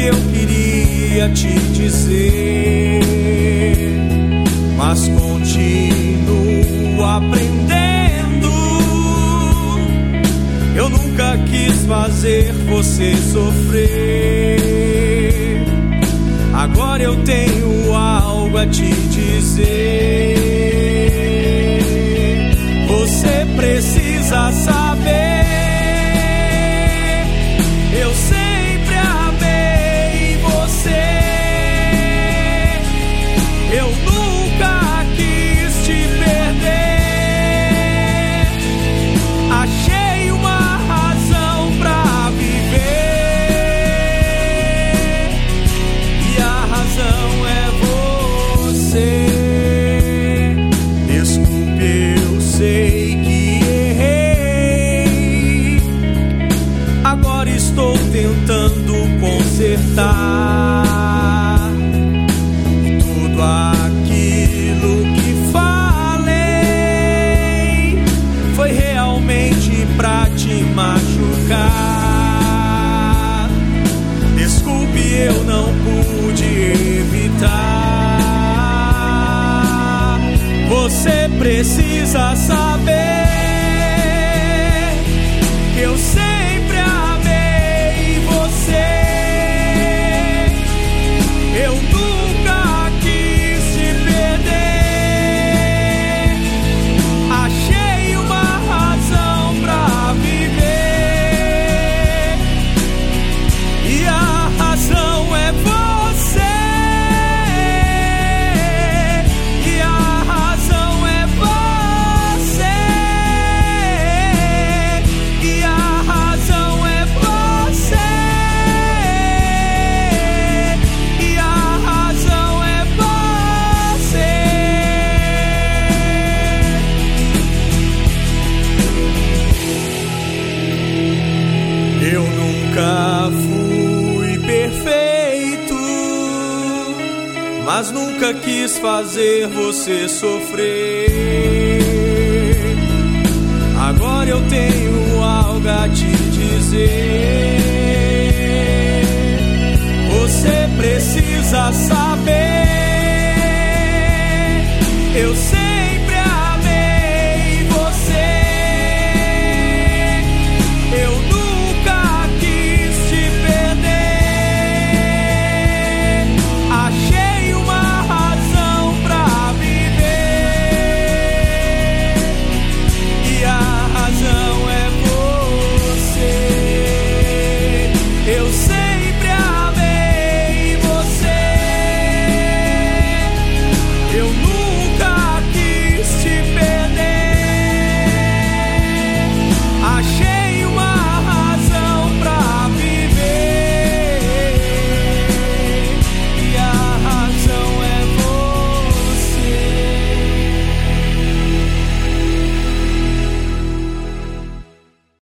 que eu queria te dizer, mas continuo aprendendo. Eu nunca quis fazer você sofrer. Agora eu tenho algo a te dizer. estou tentando consertar tudo aquilo que falei foi realmente pra te machucar. Desculpe, eu não pude evitar. Você precisa saber. mas nunca quis fazer você sofrer.